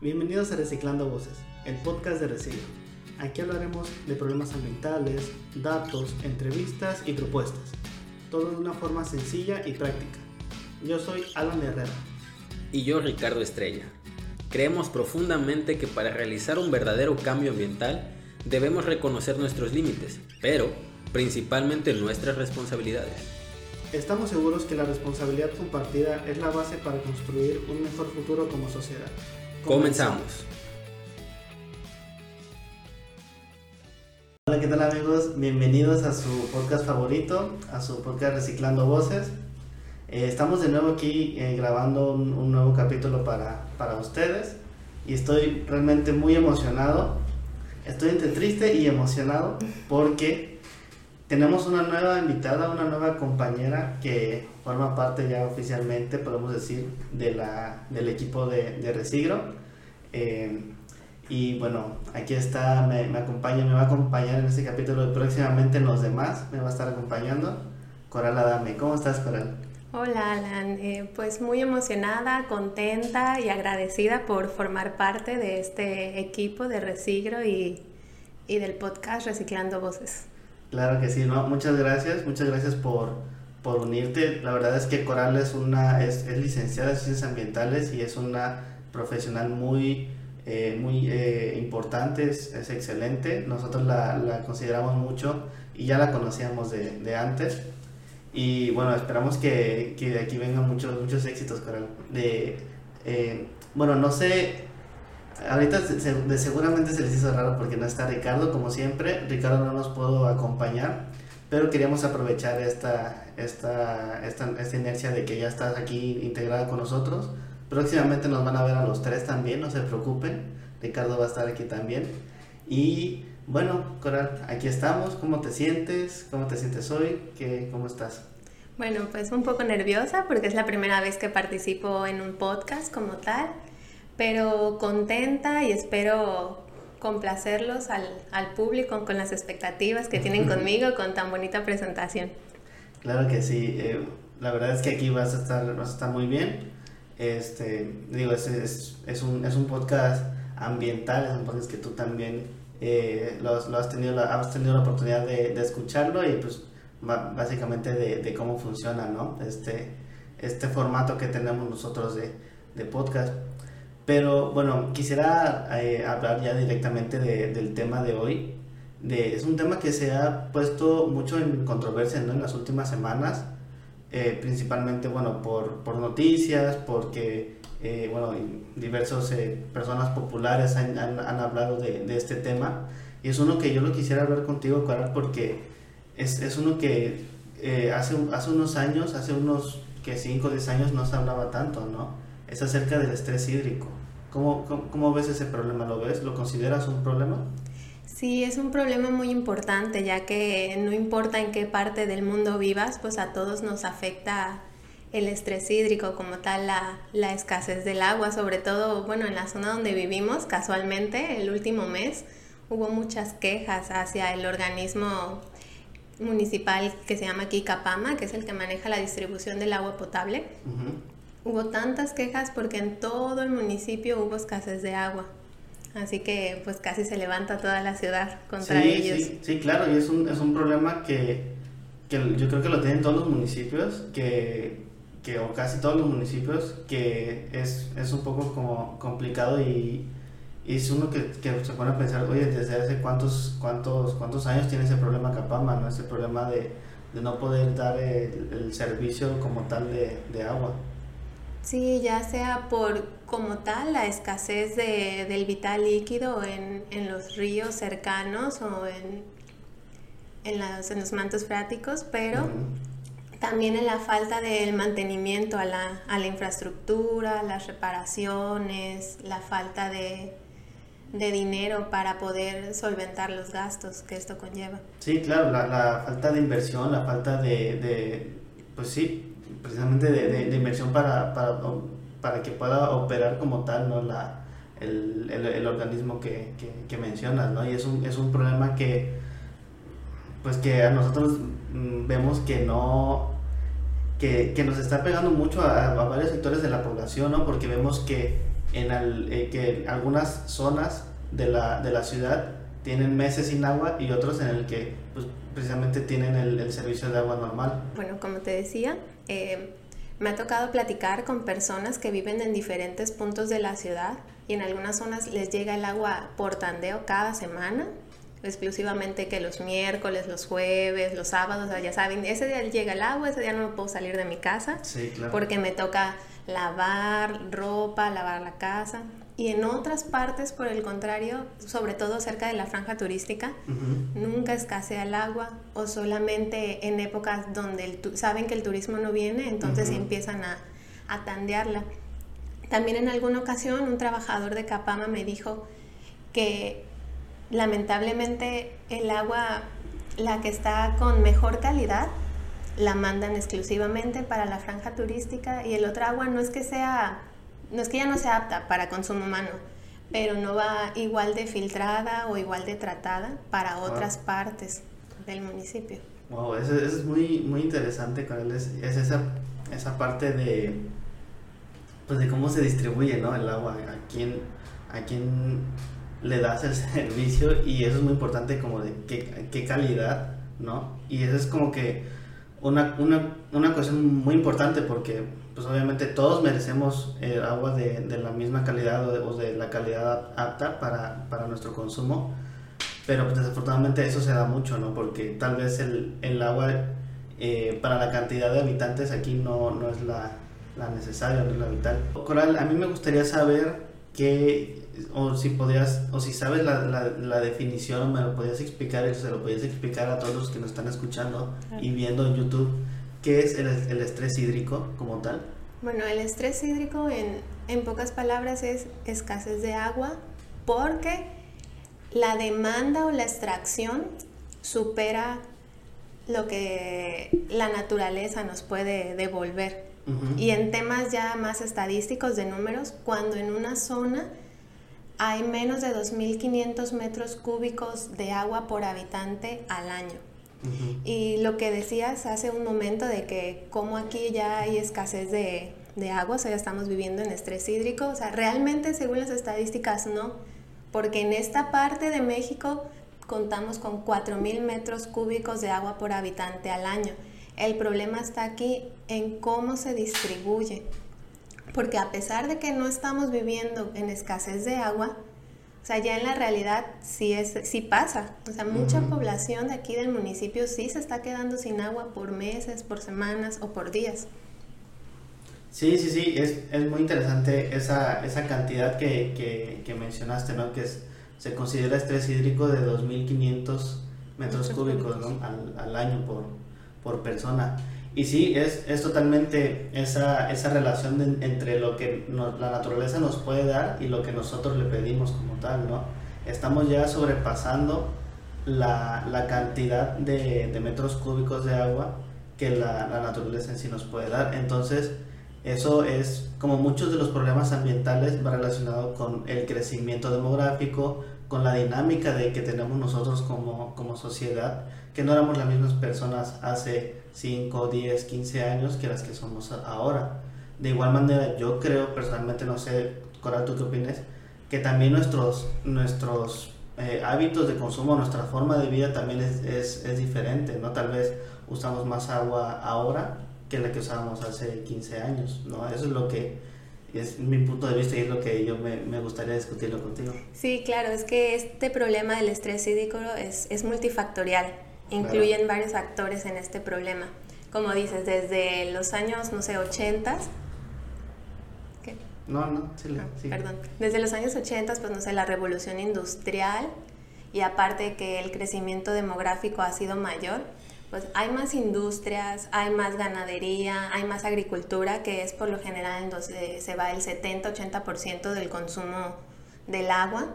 Bienvenidos a Reciclando Voces, el podcast de Reciclo. Aquí hablaremos de problemas ambientales, datos, entrevistas y propuestas. Todo de una forma sencilla y práctica. Yo soy Alan Herrera. Y yo Ricardo Estrella. Creemos profundamente que para realizar un verdadero cambio ambiental debemos reconocer nuestros límites, pero principalmente nuestras responsabilidades. Estamos seguros que la responsabilidad compartida es la base para construir un mejor futuro como sociedad. Comenzamos. Hola, ¿qué tal amigos? Bienvenidos a su podcast favorito, a su podcast Reciclando Voces. Eh, estamos de nuevo aquí eh, grabando un, un, nuevo capítulo para, para ustedes y estoy realmente muy emocionado. Estoy entre triste y emocionado porque tenemos una nueva invitada, una nueva compañera que forma parte ya oficialmente, podemos decir, de la, del equipo de, de Resigro. Eh, y bueno, aquí está, me, me, acompaña, me va a acompañar en este capítulo y próximamente en los demás, me va a estar acompañando. Coral Adame, ¿cómo estás Coral? Hola Alan, eh, pues muy emocionada, contenta y agradecida por formar parte de este equipo de Resigro y, y del podcast Reciclando Voces. Claro que sí, ¿no? Muchas gracias, muchas gracias por, por unirte. La verdad es que Coral es, una, es, es licenciada en Ciencias Ambientales y es una profesional muy, eh, muy eh, importante, es, excelente. Nosotros la, la, consideramos mucho y ya la conocíamos de, de antes. Y bueno, esperamos que, que, de aquí vengan muchos, muchos éxitos, Coral. De, eh, bueno, no sé, ahorita se, seguramente se les hizo raro porque no está Ricardo, como siempre. Ricardo no nos pudo acompañar, pero queríamos aprovechar esta, esta, esta, esta inercia de que ya estás aquí integrada con nosotros. Próximamente nos van a ver a los tres también, no se preocupen. Ricardo va a estar aquí también. Y bueno, Coral, aquí estamos. ¿Cómo te sientes? ¿Cómo te sientes hoy? ¿Qué, ¿Cómo estás? Bueno, pues un poco nerviosa porque es la primera vez que participo en un podcast como tal, pero contenta y espero complacerlos al, al público con las expectativas que tienen conmigo con tan bonita presentación. Claro que sí, eh, la verdad es que aquí vas a estar, vas a estar muy bien. Este, digo, es, es, es, un, es un podcast ambiental, es un podcast que tú también eh, lo, lo, has, tenido la, has tenido la oportunidad de, de escucharlo y pues básicamente de, de, cómo funciona ¿no? este, este formato que tenemos nosotros de, de podcast. Pero bueno, quisiera eh, hablar ya directamente de, del tema de hoy. De, es un tema que se ha puesto mucho en controversia ¿no? en las últimas semanas, eh, principalmente bueno, por, por noticias, porque eh, bueno, diversas eh, personas populares han, han, han hablado de, de, este tema. Y es uno que yo lo quisiera hablar contigo, Coral, porque es, es uno que eh, hace, hace unos años, hace unos que 5 o 10 años no se hablaba tanto, ¿no? Es acerca del estrés hídrico. ¿Cómo, cómo, cómo ves ese problema? ¿Lo ves? ¿Lo consideras un problema? Sí, es un problema muy importante, ya que no importa en qué parte del mundo vivas, pues a todos nos afecta el estrés hídrico como tal, la, la, escasez del agua, sobre todo, bueno, en la zona donde vivimos, casualmente, el último mes hubo muchas quejas hacia el organismo municipal que se llama aquí Capama, que es el que maneja la distribución del agua potable. Uh -huh. Hubo tantas quejas porque en todo el municipio hubo escasez de agua. Así que pues casi se levanta toda la ciudad contra sí, ellos. Sí, sí, claro, y es un, es un problema que, que yo creo que lo tienen todos los municipios, que que, o casi todos los municipios, que es, es un poco como complicado y, y es uno que, que, se pone a pensar, oye, desde hace cuántos, cuántos, cuántos años tiene ese problema Capama, ¿no? Ese problema de, de no poder dar el, el, servicio como tal de, de, agua. Sí, ya sea por como tal la escasez de, del vital líquido en, en los ríos cercanos o en, en, las, en los mantos freáticos, pero... Uh -huh también en la falta del mantenimiento a la, a la infraestructura, las reparaciones, la falta de, de, dinero para poder solventar los gastos que esto conlleva. Sí, claro, la, la falta de inversión, la falta de, de pues sí, precisamente de, de inversión para, para, para, que pueda operar como tal ¿no? la, el, el, el organismo que, que, que, mencionas, ¿no? Y es un, es un problema que, pues que a nosotros vemos que no que, que, nos está pegando mucho a, a, varios sectores de la población, ¿no? Porque vemos que en eh, que algunas zonas de la, de la ciudad tienen meses sin agua y otros en el que pues, precisamente tienen el, servicio de agua normal. Bueno, como te decía, eh, me ha tocado platicar con personas que viven en diferentes puntos de la ciudad y en algunas zonas les llega el agua por tandeo cada semana, exclusivamente que los miércoles, los jueves, los sábados, ya saben, ese día llega el agua, ese día no puedo salir de mi casa porque me toca lavar ropa, lavar la casa. Y en otras partes, por el contrario, sobre todo cerca de la franja turística, nunca escasea el agua o solamente en épocas donde saben que el turismo no viene, entonces empiezan a, a tandearla. También en alguna ocasión un trabajador de Capama me dijo que lamentablemente el agua, la que está con mejor calidad, la mandan exclusivamente para la franja turística y el otro agua no es que sea no es que ya no sea apta para consumo humano, pero no va igual de filtrada o igual de tratada para otras partes del municipio. Wow, eso, es muy, muy interesante, Carol, es, es, esa, esa parte de, pues de cómo se distribuye ¿no? el agua, a quién, a quién le das el servicio y eso es muy importante como de qué, qué calidad, ¿no? Y eso es como que una, una, una cuestión muy importante porque pues obviamente todos merecemos eh, agua de, de, la misma calidad o de, la calidad apta para, para, nuestro consumo, pero pues, desafortunadamente eso se da mucho, ¿no? Porque tal vez el, el agua eh, para la cantidad de habitantes aquí no, no es la, la, necesaria, no es la vital. Coral, a mí me gustaría saber qué, o si podías, o si sabes la, la, la definición o me lo podías explicar, y se lo podías explicar a todos los que nos están escuchando y viendo en YouTube ¿Qué es el, el, estrés hídrico como tal? Bueno, el estrés hídrico en, en pocas palabras es escasez de agua porque la demanda o la extracción supera lo que la naturaleza nos puede devolver. Y en temas ya más estadísticos de números, cuando en una zona hay menos de 2.500 metros cúbicos de agua por habitante al año. Y lo que decías hace un momento de que como aquí ya hay escasez de, de agua, o sea, ya estamos viviendo en estrés hídrico, o sea, realmente según las estadísticas no, porque en esta parte de México contamos con 4.000 metros cúbicos de agua por habitante al año. El problema está aquí en cómo se distribuye, porque a pesar de que no estamos viviendo en escasez de agua, sea, ya en la realidad sí, es, sí pasa. O sea, mucha población de aquí del municipio sí se está quedando sin agua por meses, por semanas o por días. Sí, sí, sí, es, es muy interesante esa, esa cantidad que, que, que, mencionaste, ¿no? Que es, se considera estrés hídrico de 2.500 metros cúbicos ¿no? al, al, año por, por persona. Y sí, es, es totalmente esa, esa relación entre lo que la naturaleza nos puede dar y lo que nosotros le pedimos como tal, ¿no? Estamos ya sobrepasando la, la cantidad de, de, metros cúbicos de agua que la, la, naturaleza en sí nos puede dar. Entonces, eso es, como muchos de los problemas ambientales, va relacionado con el crecimiento demográfico, con la dinámica de que tenemos nosotros como, como sociedad, que no éramos las mismas personas hace 5, 10, 15 años que las que somos ahora. De igual manera, yo creo personalmente, no sé, Coral, ¿tú qué opinas? Que también nuestros, nuestros eh, hábitos de consumo, nuestra forma de vida también es, es, es, diferente, ¿no? Tal vez usamos más agua ahora que la que usábamos hace 15 años, ¿no? Eso es lo que es mi punto de vista y es lo que yo me, me, gustaría discutirlo contigo. Sí, claro, es que este problema del estrés hídrico es, es multifactorial, incluyen varios factores en este problema. Como dices, desde los años, no sé, 80 ¿Qué? No, no, sí, ah, sí. Perdón. Desde los años 80, pues no sé, la revolución industrial y aparte que el crecimiento demográfico ha sido mayor, pues hay más industrias, hay más ganadería, hay más agricultura, que es por lo general en donde se va el 70-80% del consumo del agua.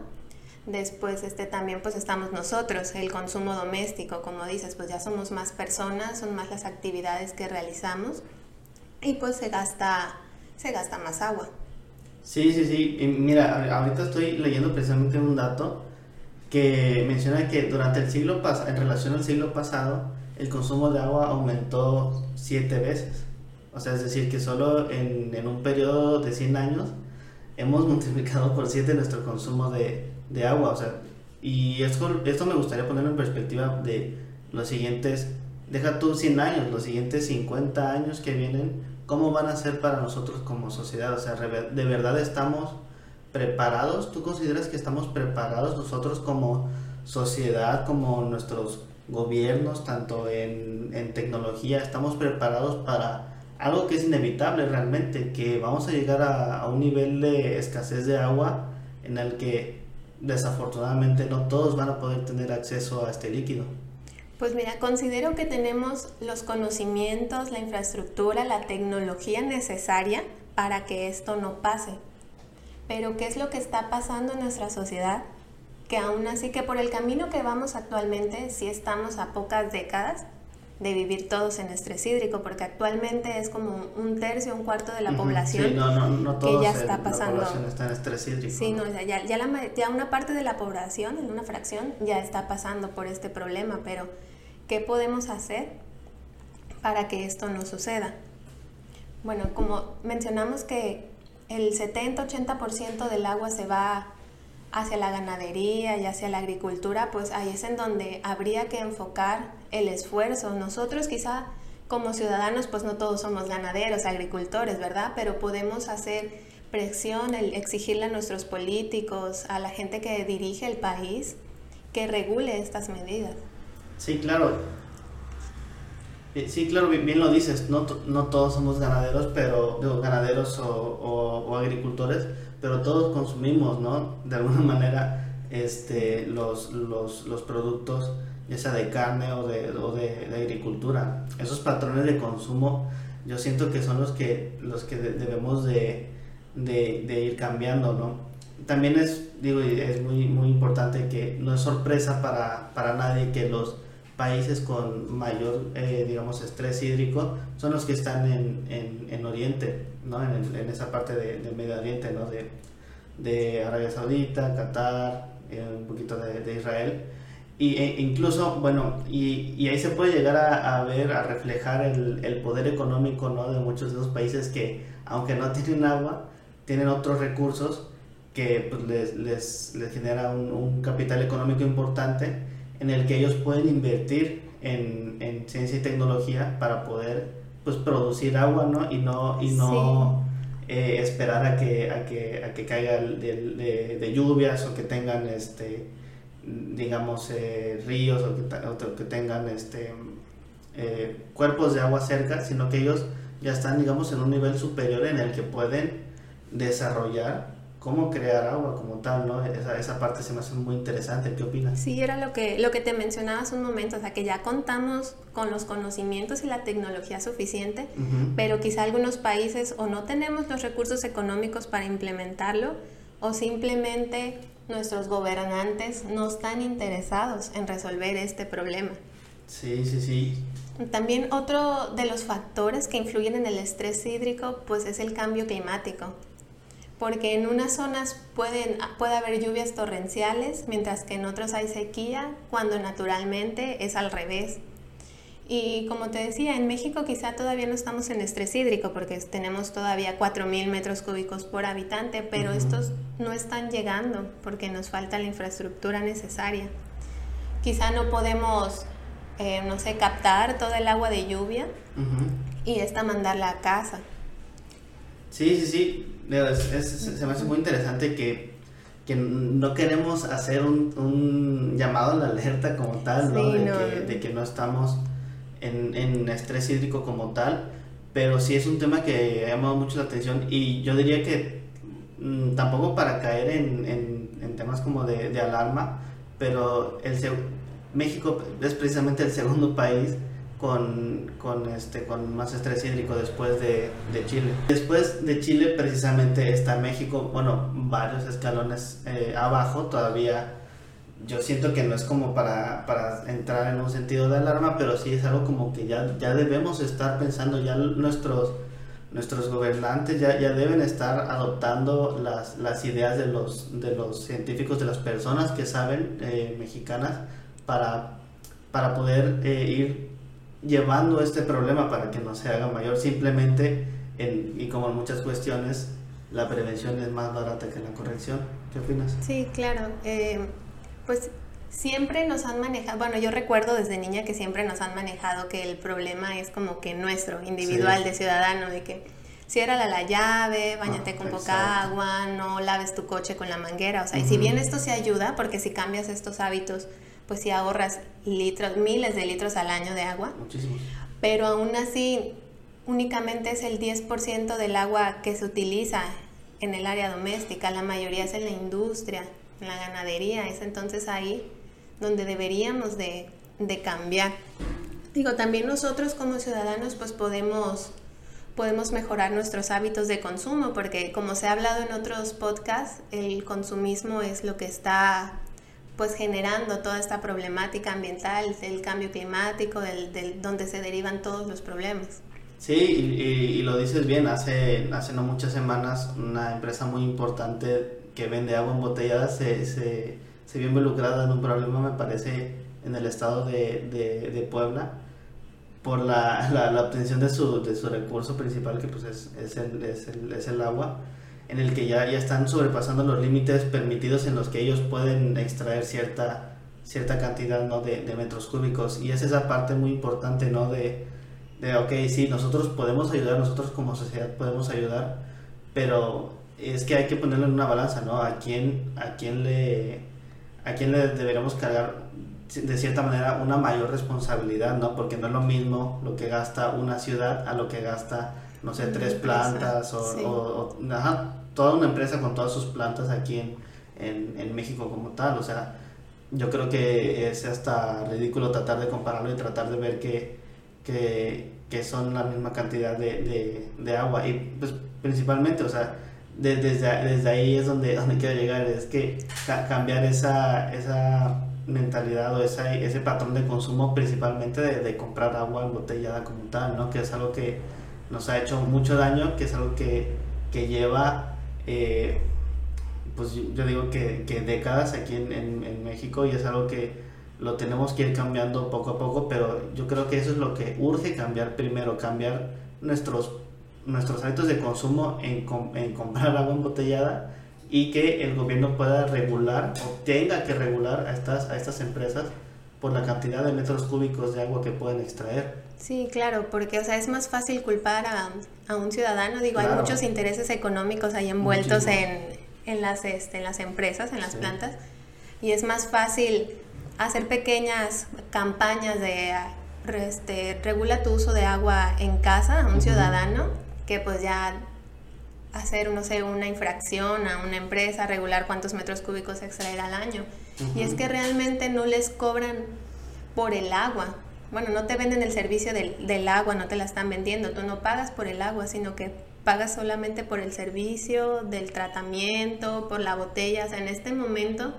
Después este, también pues estamos nosotros, el consumo doméstico, como dices, pues ya somos más personas, son más las actividades que realizamos y pues se gasta, se gasta más agua. Sí, sí, sí. Y mira, ahorita estoy leyendo precisamente un dato que menciona que durante el siglo pasado, en relación al siglo pasado, el consumo de agua aumentó siete veces. O sea, es decir, que solo en, en un periodo de 100 años hemos multiplicado por 7 nuestro consumo de, de agua. O sea, y esto, esto me gustaría ponerlo en perspectiva de los siguientes, deja tú 100 años, los siguientes 50 años que vienen, ¿cómo van a ser para nosotros como sociedad? O sea, ¿de verdad estamos preparados? ¿Tú consideras que estamos preparados nosotros como sociedad, como nuestros gobiernos, tanto en, en tecnología, estamos preparados para algo que es inevitable realmente, que vamos a llegar a, a un nivel de escasez de agua en el que desafortunadamente no todos van a poder tener acceso a este líquido. Pues mira, considero que tenemos los conocimientos, la infraestructura, la tecnología necesaria para que esto no pase. Pero ¿qué es lo que está pasando en nuestra sociedad? Que aún así que por el camino que vamos actualmente, si estamos a pocas décadas de vivir todos en estrés hídrico, porque actualmente es como un tercio, un cuarto de la población que ya está pasando. La población está en estrés hídrico. Sí, no, ya, ya, la, ya una parte de la población, en una fracción, ya está pasando por este problema, pero ¿qué podemos hacer para que esto no suceda? Bueno, como mencionamos que el 70-80% del agua se va hacia la ganadería y hacia la agricultura, pues ahí es en donde habría que enfocar el esfuerzo. Nosotros quizá como ciudadanos, pues no todos somos ganaderos, agricultores, ¿verdad? Pero podemos hacer presión, el exigirle a nuestros políticos, a la gente que dirige el país, que regule estas medidas. Sí, claro. Sí, claro, bien, lo dices, no, no todos somos ganaderos, pero ganaderos o agricultores, pero todos consumimos, ¿no? De alguna manera, este, los, los, los productos, ya sea de carne o de, o de, agricultura. Esos patrones de consumo, yo siento que son los que, los que debemos de, de, de, ir cambiando, ¿no? También es, digo, es muy, muy importante que no es sorpresa para, para nadie que los países con mayor, eh, digamos, estrés hídrico son los que están en, en, en Oriente, ¿no? En, en, esa parte de, de, Medio Oriente, ¿no? De, de Arabia Saudita, Qatar, eh, un poquito de, de Israel. Y, e incluso, bueno, y, y, ahí se puede llegar a, a ver, a reflejar el, el, poder económico, ¿no? De muchos de esos países que, aunque no tienen agua, tienen otros recursos que pues, les, les, les genera un, un capital económico importante en el que ellos pueden invertir en, en ciencia y tecnología para poder pues producir agua ¿no? y no, y no eh, esperar a que, a que, a que caiga de, de, lluvias o que tengan este digamos eh, ríos o que, que tengan este eh, cuerpos de agua cerca sino que ellos ya están digamos en un nivel superior en el que pueden desarrollar cómo crear agua como tal, ¿no? Esa, esa parte se me hace muy interesante. ¿Qué opinas? Sí, era lo que, lo que te mencionaba hace un momento, o sea, que ya contamos con los conocimientos y la tecnología suficiente, pero quizá algunos países o no tenemos los recursos económicos para implementarlo o simplemente nuestros gobernantes no están interesados en resolver este problema. Sí, sí, sí. También otro de los factores que influyen en el estrés hídrico pues es el cambio climático porque en unas zonas pueden, puede haber lluvias torrenciales, mientras que en otras hay sequía, cuando naturalmente es al revés. Y como te decía, en México quizá todavía no estamos en estrés hídrico porque tenemos todavía 4.000 metros cúbicos por habitante, pero estos no están llegando porque nos falta la infraestructura necesaria. Quizá no podemos, eh, no sé, captar todo el agua de lluvia y esta mandarla a casa. Sí, sí, sí se me hace muy interesante que, que no queremos hacer un, un, llamado a la alerta como tal, ¿no? de, Que, no estamos en, en, estrés hídrico como tal, pero sí es un tema que ha llamado mucho la atención y yo diría que mm, tampoco para caer en, en, en temas como de, de, alarma, pero el, México es precisamente el segundo país con, con, este, con más estrés hídrico después de, de, Chile. Después de Chile precisamente está México, bueno, varios escalones eh, abajo, todavía yo siento que no es como para, para, entrar en un sentido de alarma, pero sí es algo como que ya, ya debemos estar pensando, ya nuestros, nuestros gobernantes ya, ya deben estar adoptando las, las ideas de los, de los científicos, de las personas que saben eh, mexicanas, para, para poder eh, ir llevando este problema para que no se haga mayor, simplemente, en, y como en muchas cuestiones, la prevención es más barata que la corrección. ¿Qué opinas? Sí, claro. Eh, pues siempre nos han manejado, bueno, yo recuerdo desde niña que siempre nos han manejado que el problema es como que nuestro, individual, de ciudadano, de que ciérrala la llave, bañate Ah, con poca agua, no laves tu coche con la manguera, o sea, y si bien esto sí ayuda, porque si cambias estos hábitos, pues sí ahorras litros, miles de litros al año de agua, Muchísimo. pero aún así únicamente es el 10% del agua que se utiliza en el área doméstica, la mayoría es en la industria, en la ganadería, es entonces ahí donde deberíamos de, de cambiar. Digo, también nosotros como ciudadanos pues podemos, podemos mejorar nuestros hábitos de consumo, porque como se ha hablado en otros podcasts, el consumismo es lo que está pues generando toda esta problemática ambiental, el cambio climático, del, del- donde se derivan todos los problemas. Sí, y lo dices bien, hace, hace no muchas semanas una empresa muy importante que vende agua embotellada se, se, se vio involucrada en un problema, me parece, en el estado de, de, de Puebla por la, la, la obtención de su, de su recurso principal, que pues es, es, el, es, el, es el agua, en el que ya, ya están sobrepasando los límites permitidos en los que ellos pueden extraer cierta, cierta cantidad ¿no? de, de metros cúbicos. Y es esa parte muy importante, ¿no? De, de, ok, sí, nosotros podemos ayudar, nosotros como sociedad podemos ayudar, pero es que hay que ponerlo en una balanza, ¿no? ¿A quién, a quién, le, a quién le deberíamos cargar de cierta manera una mayor responsabilidad, ¿no? Porque no es lo mismo lo que gasta una ciudad a lo que gasta, no sé, tres plantas o, sí. o- o- ajá, toda una empresa con todas sus plantas aquí en, en, en México como tal, o sea, yo creo que es hasta ridículo tratar de compararlo y tratar de ver que, que, que son la misma cantidad de, de, de agua y pues principalmente, o sea, de- desde, desde ahí es donde, donde quiero llegar, es que ca- cambiar esa, esa mentalidad o esa, ese patrón de consumo principalmente de, de comprar agua embotellada como tal, ¿no? Que es algo que nos ha hecho mucho daño, que es algo que, que lleva, eh, pues yo digo que, décadas aquí en, en, en México y es algo que lo tenemos que ir cambiando poco a poco, pero yo creo que eso es lo que urge cambiar primero, cambiar nuestros, nuestros hábitos de consumo en, en comprar agua embotellada y que el gobierno pueda regular o tenga que regular a estas, a estas empresas por la cantidad de metros cúbicos de agua que pueden extraer. Sí, claro, porque o sea, es más fácil culpar a, a un ciudadano. Digo, hay Claro. muchos intereses económicos ahí envueltos en, en, las, este, en las empresas, en las Sí. plantas, y es más fácil hacer pequeñas campañas de este, regula tu uso de agua en casa a un ciudadano que pues ya hacer, no sé, una infracción a una empresa, regular cuántos metros cúbicos extraer al año. Y es que realmente no les cobran por el agua. Bueno, no te venden el servicio del, del agua, no te la están vendiendo. Tú no pagas por el agua, sino que pagas solamente por el servicio, del tratamiento, por la botella. O sea, en este momento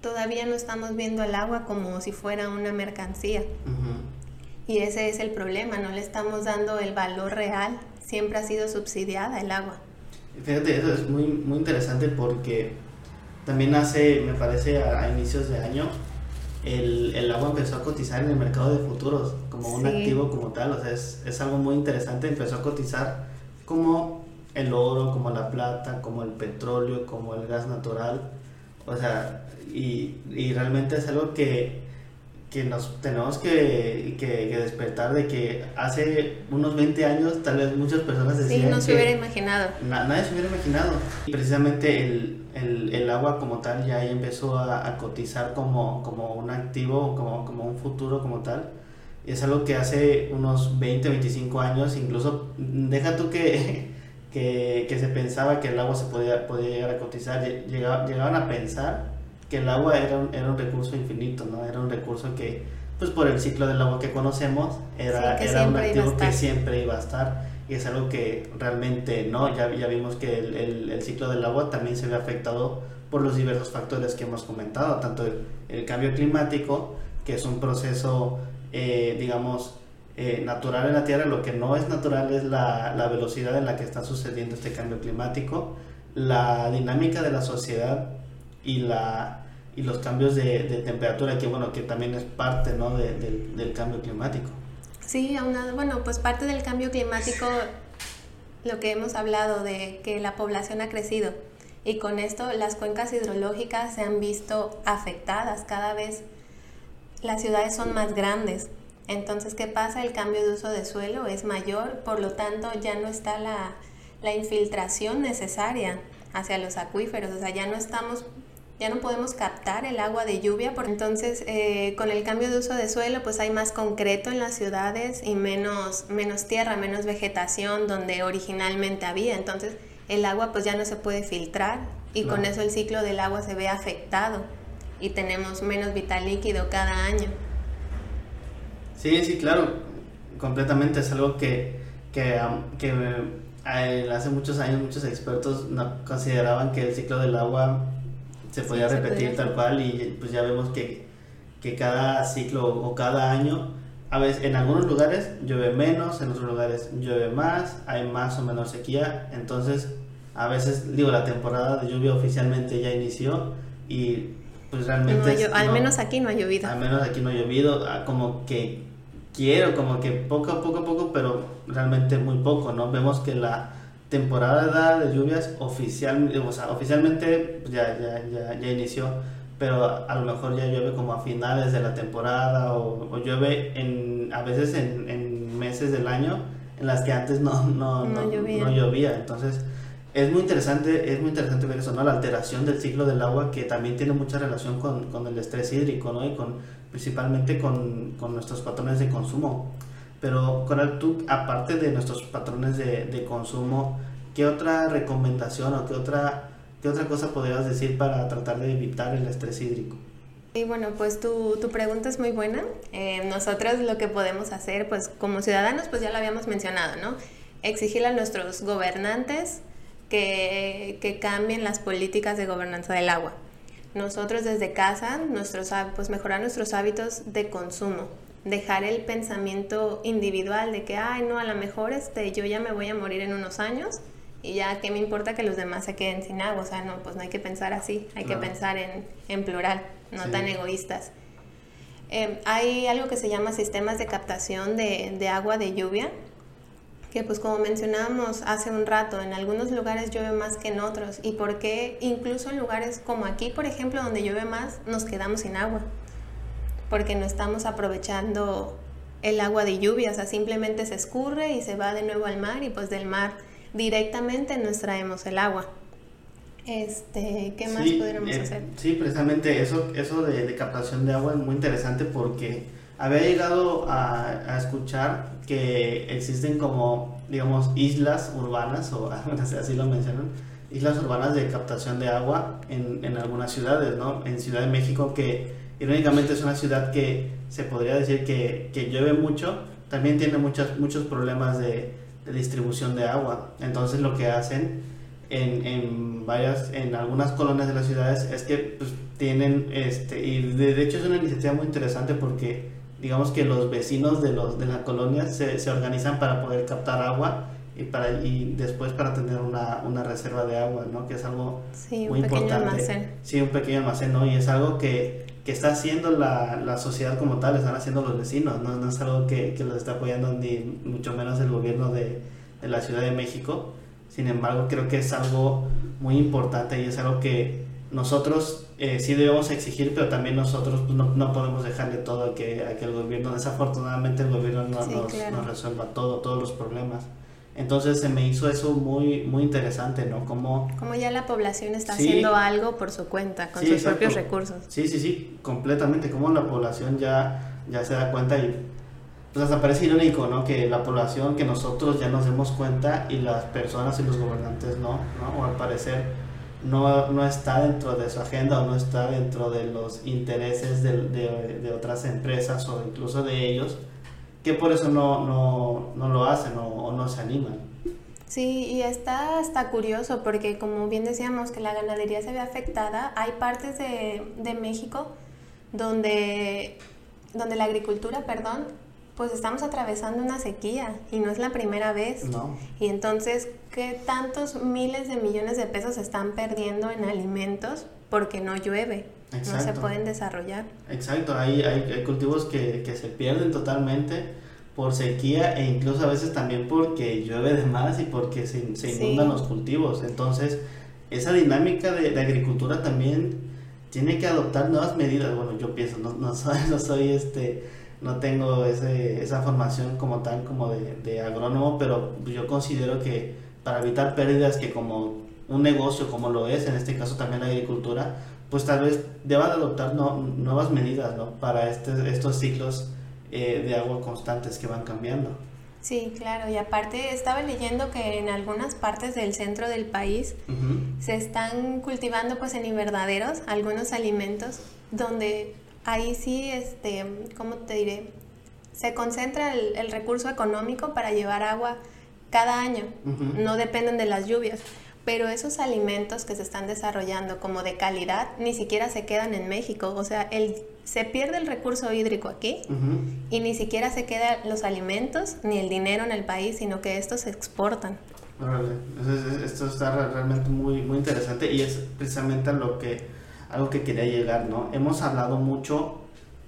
todavía no estamos viendo el agua como si fuera una mercancía. Y ese es el problema, no le estamos dando el valor real. Siempre ha sido subsidiada el agua. Fíjate, eso es muy, muy interesante porque también hace, me parece, a, a inicios de año, el, el agua empezó a cotizar en el mercado de futuros como un Sí. activo como tal. O sea, es, es algo muy interesante. Empezó a cotizar como el oro, como la plata, como el petróleo, como el gas natural. O sea, y, y realmente es algo que, que nos tenemos que, que- que despertar de que hace unos 20 años tal vez muchas personas Sí, decían no se hubiera imaginado. Na- nadie se hubiera imaginado. Y precisamente el, el, el agua como tal ya ahí empezó a, a cotizar como, como un activo, como, como un futuro como tal. Y es algo que hace unos 20, 25 años, incluso, deja tú que, que, que se pensaba que el agua se podía, podía llegar a cotizar, lle- llegaba- llegaban a pensar que el agua era un, era un recurso infinito, ¿no? Era un recurso que, pues por el ciclo del agua que conocemos, era, Sí, que era un activo que siempre iba a estar. Y es algo que realmente no, ya, ya vimos que el, el- el ciclo del agua también se ve afectado por los diversos factores que hemos comentado, tanto el, el cambio climático, que es un proceso, eh, digamos, eh, natural en la Tierra, lo que no es natural es la, la velocidad en la que está sucediendo este cambio climático, la dinámica de la sociedad y, la, y los cambios de, de temperatura, que bueno, que también es parte ¿no? de- del- del cambio climático. Sí, aunado, bueno, pues parte del cambio climático lo que hemos hablado de que la población ha crecido y con esto las cuencas hidrológicas se han visto afectadas cada vez. Las ciudades son más grandes. Entonces, ¿qué pasa? El cambio de uso de suelo es mayor, por lo tanto ya no está la, la infiltración necesaria hacia los acuíferos, o sea, ya no estamos ya no podemos captar el agua de lluvia, por entonces eh, con el cambio de uso de suelo pues hay más concreto en las ciudades y menos, menos tierra, menos vegetación donde originalmente había, entonces el agua pues ya no se puede filtrar y con eso el ciclo del agua se ve afectado y tenemos menos vital líquido cada año. Sí, sí, claro, completamente es algo que, que, que eh, hace muchos años muchos expertos no consideraban que el ciclo del agua se podía repetir tal cual y pues ya vemos que, que cada ciclo o cada año, a veces en algunos lugares llueve menos, en otros lugares llueve más, hay más o menos sequía, entonces a veces digo la temporada de lluvia oficialmente ya inició y pues realmente... al menos aquí no ha llovido. Al menos aquí no ha llovido, ah, como que quiero, como que poco a poco a poco, pero realmente muy poco, ¿no? Vemos que la temporada de lluvias oficial, o sea, oficialmente ya, ya, ya, ya, inició, pero a lo mejor ya llueve como a finales de la temporada o, o llueve en, a veces en, en, meses del año en las que antes no, no, no, llovía. no, llovía. Entonces, es muy interesante, es muy interesante ver eso, ¿no? La alteración del ciclo del agua que también tiene mucha relación con, con el estrés hídrico, ¿no? Y con, principalmente con, con nuestros patrones de consumo. Pero, Coral, tú, aparte de nuestros patrones de, de consumo, ¿qué otra recomendación o qué otra, qué otra cosa podrías decir para tratar de evitar el estrés hídrico? Y bueno, pues tu, tu pregunta es muy buena. Eh, nosotros lo que podemos hacer, pues como ciudadanos, pues ya lo habíamos mencionado, ¿no? Exigirle a nuestros gobernantes que, que cambien las políticas de gobernanza del agua. Nosotros desde casa, nuestros, pues mejorar nuestros hábitos de consumo, dejar el pensamiento individual de que, ay, no, a lo mejor este, yo ya me voy a morir en unos años y ya, ¿qué me importa que los demás se queden sin agua? O sea, no, pues no hay que pensar así, hay que pensar en, en, plural, no tan egoístas. Eh, hay algo que se llama sistemas de captación de, de agua de lluvia, que pues como mencionábamos hace un rato, en algunos lugares llueve más que en otros y por qué incluso en lugares como aquí, por ejemplo, donde llueve más, nos quedamos sin agua porque no estamos aprovechando el agua de lluvia, o sea, simplemente se escurre y se va de nuevo al mar y pues del mar directamente nos traemos el agua. Este, ¿Qué más podríamos eh, hacer? Sí, precisamente eso, eso de, captación de agua es muy interesante porque había llegado a, escuchar que existen como, digamos, islas urbanas, o así lo mencionan, islas urbanas de captación de agua en, en algunas ciudades, ¿no? En Ciudad de México que irónicamente es una ciudad que se podría decir que, que llueve mucho, también tiene muchos, muchos problemas de, distribución de agua. Entonces lo que hacen en, en, varias, en algunas colonias de las ciudades es que pues, tienen, este, y de, hecho es una iniciativa muy interesante porque digamos que los vecinos de, los, de la colonia se, se organizan para poder captar agua y, para, y después para tener una, una reserva de agua, ¿no? Que es algo sí, muy un pequeño Almacén. Sí, un pequeño almacén, ¿no? Y es algo que que está haciendo la, la, sociedad como tal, están haciendo los vecinos, no, no es algo que, que, los está apoyando ni mucho menos el gobierno de, de, la Ciudad de México. Sin embargo, creo que es algo muy importante y es algo que nosotros eh, sí debemos exigir, pero también nosotros no, no podemos dejarle todo a que, a que el gobierno, desafortunadamente el gobierno no nos, nos resuelva todo, todos los problemas. Entonces se me hizo eso muy, muy interesante, ¿no? Como, Como ya la población está haciendo algo por su cuenta, con sus propios recursos. Sí, sí, sí, completamente. Como la población ya, ya se da cuenta y pues hasta parece irónico, ¿no? Que la población, que nosotros ya nos demos cuenta y las personas y los gobernantes no, ¿no? O al parecer no, no está dentro de su agenda o no está dentro de los intereses de, de, de otras empresas o incluso de ellos que por eso no, no, no lo hacen o, no se animan. Sí, y está, está curioso porque como bien decíamos que la ganadería se ve afectada, hay partes de, de México donde, donde la agricultura, perdón, pues estamos atravesando una sequía y no es la primera vez. No. Y entonces, ¿qué tantos miles de millones de pesos se están perdiendo en alimentos porque no llueve? No se pueden desarrollar. Exacto, hay, hay, hay cultivos que, que, se pierden totalmente por sequía e incluso a veces también porque llueve de más y porque se, se inundan los cultivos. Entonces, esa dinámica de, de, agricultura también tiene que adoptar nuevas medidas. Bueno, yo pienso, no, no soy, no soy este, no tengo ese, esa formación como tal, como de, de agrónomo, pero yo considero que para evitar pérdidas que como un negocio como lo es, en este caso también la agricultura, pues tal vez deba de adoptar no, nuevas medidas ¿no? para este, estos ciclos eh, de agua constantes que van cambiando. Sí, claro, y aparte estaba leyendo que en algunas partes del centro del país se están cultivando pues en invernaderos algunos alimentos donde ahí sí, este, ¿cómo te diré? Se concentra el, el recurso económico para llevar agua cada año, no dependen de las lluvias pero esos alimentos que se están desarrollando como de calidad ni siquiera se quedan en México. O sea, el, se pierde el recurso hídrico aquí y ni siquiera se quedan los alimentos ni el dinero en el país, sino que estos se exportan. esto está realmente muy, muy interesante y es precisamente lo que, algo que quería llegar, ¿no? Hemos hablado mucho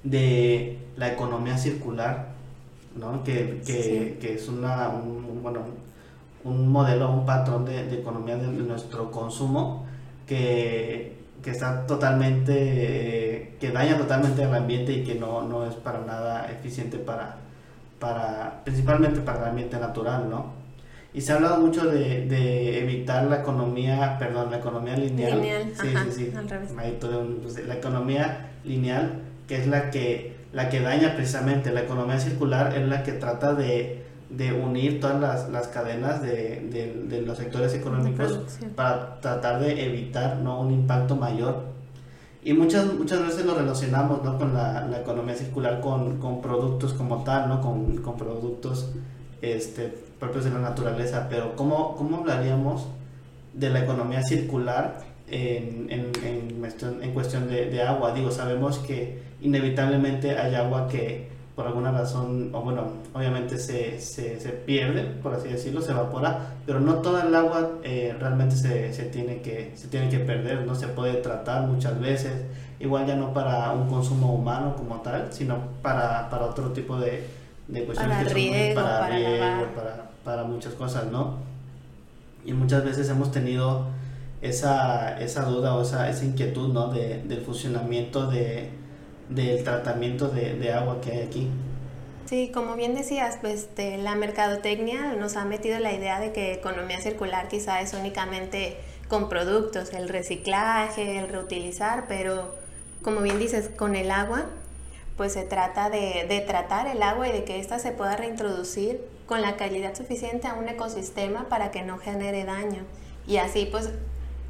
de la economía circular, ¿no? Que, que, que es una, un, bueno, un modelo, un patrón de, economía de, nuestro consumo que, que está totalmente, que daña totalmente al ambiente y que no, no es para nada eficiente para, para, principalmente para el ambiente natural, ¿no? Y se ha hablado mucho de, de evitar la economía, perdón, la economía lineal. Lineal, sí, sí, sí. Al revés. Pues, la economía lineal, que es la que, la que daña precisamente, la economía circular es la que trata de de unir todas las, las cadenas de, de, de, los sectores económicos para tratar de evitar ¿no? un impacto mayor. Y muchas, muchas veces lo relacionamos ¿no? con la, la economía circular con, con, productos como tal, ¿no? con, con productos este, propios de la naturaleza, pero ¿cómo, cómo hablaríamos de la economía circular en, en, en, cuestión, en cuestión de, de agua? Digo, sabemos que inevitablemente hay agua que por alguna razón, o bueno, obviamente se, se, se, pierde, por así decirlo, se evapora, pero no toda el agua eh, realmente se, se, tiene que, se tiene que perder, no se puede tratar muchas veces, igual ya no para un consumo humano como tal, sino para, para otro tipo de, de cuestiones para riego, para, para, riego para, para, muchas cosas, ¿no? Y muchas veces hemos tenido esa, esa duda o esa, esa inquietud, ¿no? De, del funcionamiento de del tratamiento de, de, agua que hay aquí. Sí, como bien decías, pues este, la mercadotecnia nos ha metido la idea de que economía circular quizá es únicamente con productos, el reciclaje, el reutilizar, pero como bien dices, con el agua, pues se trata de, de tratar el agua y de que ésta se pueda reintroducir con la calidad suficiente a un ecosistema para que no genere daño. Y así pues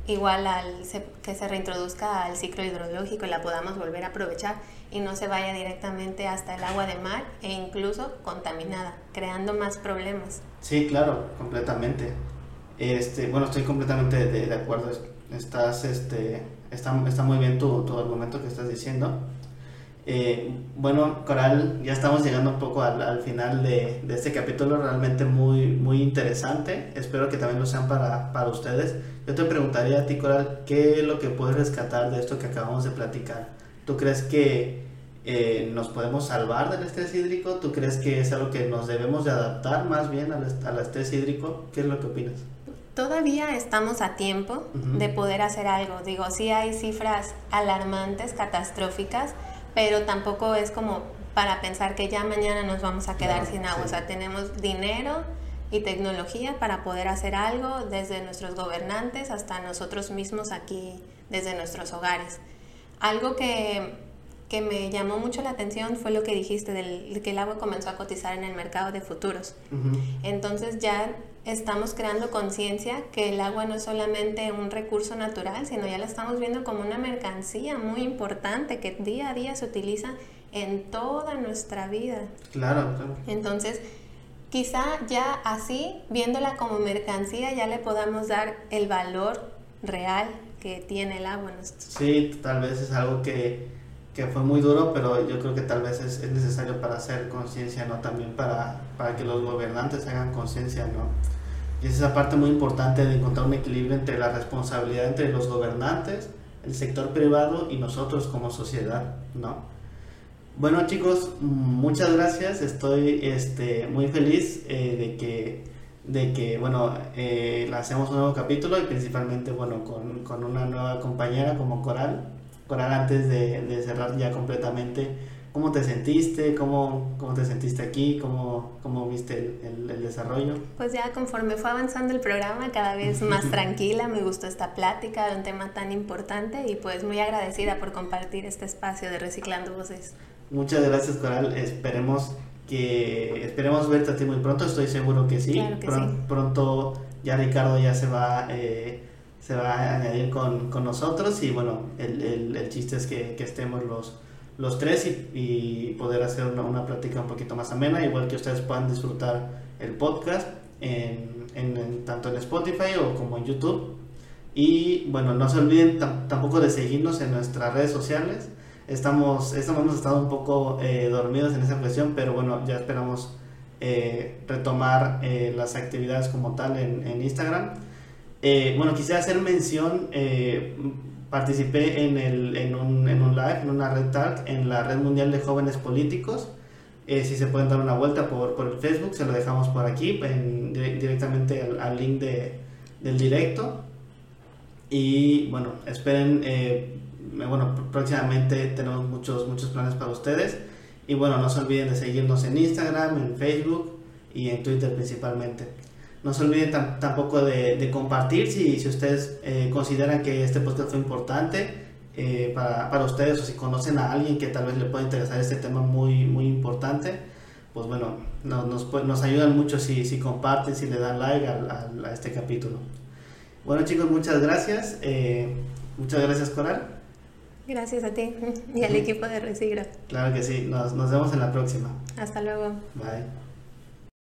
igual al que se reintroduzca al ciclo hidrológico y la podamos volver a aprovechar y no se vaya directamente hasta el agua de mar e incluso contaminada, creando más problemas. Sí, claro, completamente. Este, bueno, estoy completamente de, acuerdo. Estás, este, está, está muy bien tu, tu argumento que estás diciendo. Eh, bueno, Coral, ya estamos llegando un poco al, al final de, de, este capítulo, realmente muy, muy interesante. Espero que también lo sean para, para ustedes. Yo te preguntaría a ti, Coral, ¿qué es lo que puedes rescatar de esto que acabamos de platicar? ¿Tú crees que eh, nos podemos salvar del estrés hídrico? ¿Tú crees que es algo que nos debemos de adaptar más bien al, al estrés hídrico? ¿Qué es lo que opinas? Todavía estamos a tiempo de poder hacer algo. Digo, sí hay cifras alarmantes, catastróficas, pero tampoco es como para pensar que ya mañana nos vamos a quedar sin agua. O sea, tenemos dinero y tecnología para poder hacer algo desde nuestros gobernantes hasta nosotros mismos aquí, desde nuestros hogares. Algo que, que me llamó mucho la atención fue lo que dijiste, del, de que el agua comenzó a cotizar en el mercado de futuros. Entonces ya estamos creando conciencia que el agua no es solamente un recurso natural, sino ya la estamos viendo como una mercancía muy importante que día a día se utiliza en toda nuestra vida. Claro, claro. Entonces, quizá ya así, viéndola como mercancía, ya le podamos dar el valor real que tiene el agua. Sí, tal vez es algo que, que, fue muy duro, pero yo creo que tal vez es, es necesario para hacer conciencia, ¿no? También para, para que los gobernantes hagan conciencia, ¿no? Y es esa parte muy importante de encontrar un equilibrio entre la responsabilidad entre los gobernantes, el sector privado y nosotros como sociedad, ¿no? Bueno chicos, muchas gracias. Estoy este, muy feliz eh, de que, de que bueno, eh, hacemos un nuevo capítulo y principalmente bueno, con, con una nueva compañera como Coral. Coral, antes de, de cerrar ya completamente, ¿Cómo te sentiste? ¿Cómo, cómo te sentiste aquí? ¿Cómo, cómo viste el, el, desarrollo? Pues ya conforme fue avanzando el programa, cada vez más tranquila, me gustó esta plática de un tema tan importante y pues muy agradecida por compartir este espacio de Reciclando Voces. Muchas gracias, Coral. Esperemos que esperemos verte a ti muy pronto. Estoy seguro que sí. Claro que sí. Pronto ya Ricardo ya se va eh, se va a añadir con, con, nosotros y bueno, el, el, el chiste es que, que estemos los los tres y, poder hacer una, una, plática un poquito más amena, igual que ustedes puedan disfrutar el podcast en, en, tanto en Spotify o como en YouTube. Y bueno, no se olviden tampoco de seguirnos en nuestras redes sociales. Estamos, estamos hemos estado un poco eh, dormidos en esa cuestión, pero bueno, ya esperamos eh, retomar eh, las actividades como tal en, en Instagram. bueno, quisiera hacer mención participé en, el, en, un, en un live, en una red talk, en la Red Mundial de Jóvenes Políticos. Si se pueden dar una vuelta por, por el Facebook, se lo dejamos por aquí, en, directamente al, link de, del directo. Y bueno, esperen, bueno, próximamente tenemos muchos, muchos planes para ustedes. Y bueno, no se olviden de seguirnos en Instagram, en Facebook y en Twitter principalmente. No se olviden tampoco de, compartir si, si ustedes eh, consideran que este podcast fue importante eh, para, para, ustedes o si conocen a alguien que tal vez le pueda interesar este tema muy, muy importante. Pues bueno, nos, nos, ayudan mucho si, si, comparten, si le dan like a, a, este capítulo. Bueno chicos, muchas gracias. Eh, muchas gracias Coral. Gracias a ti y al equipo de Reciclo. Claro que sí, nos, nos vemos en la próxima. Hasta luego. Bye.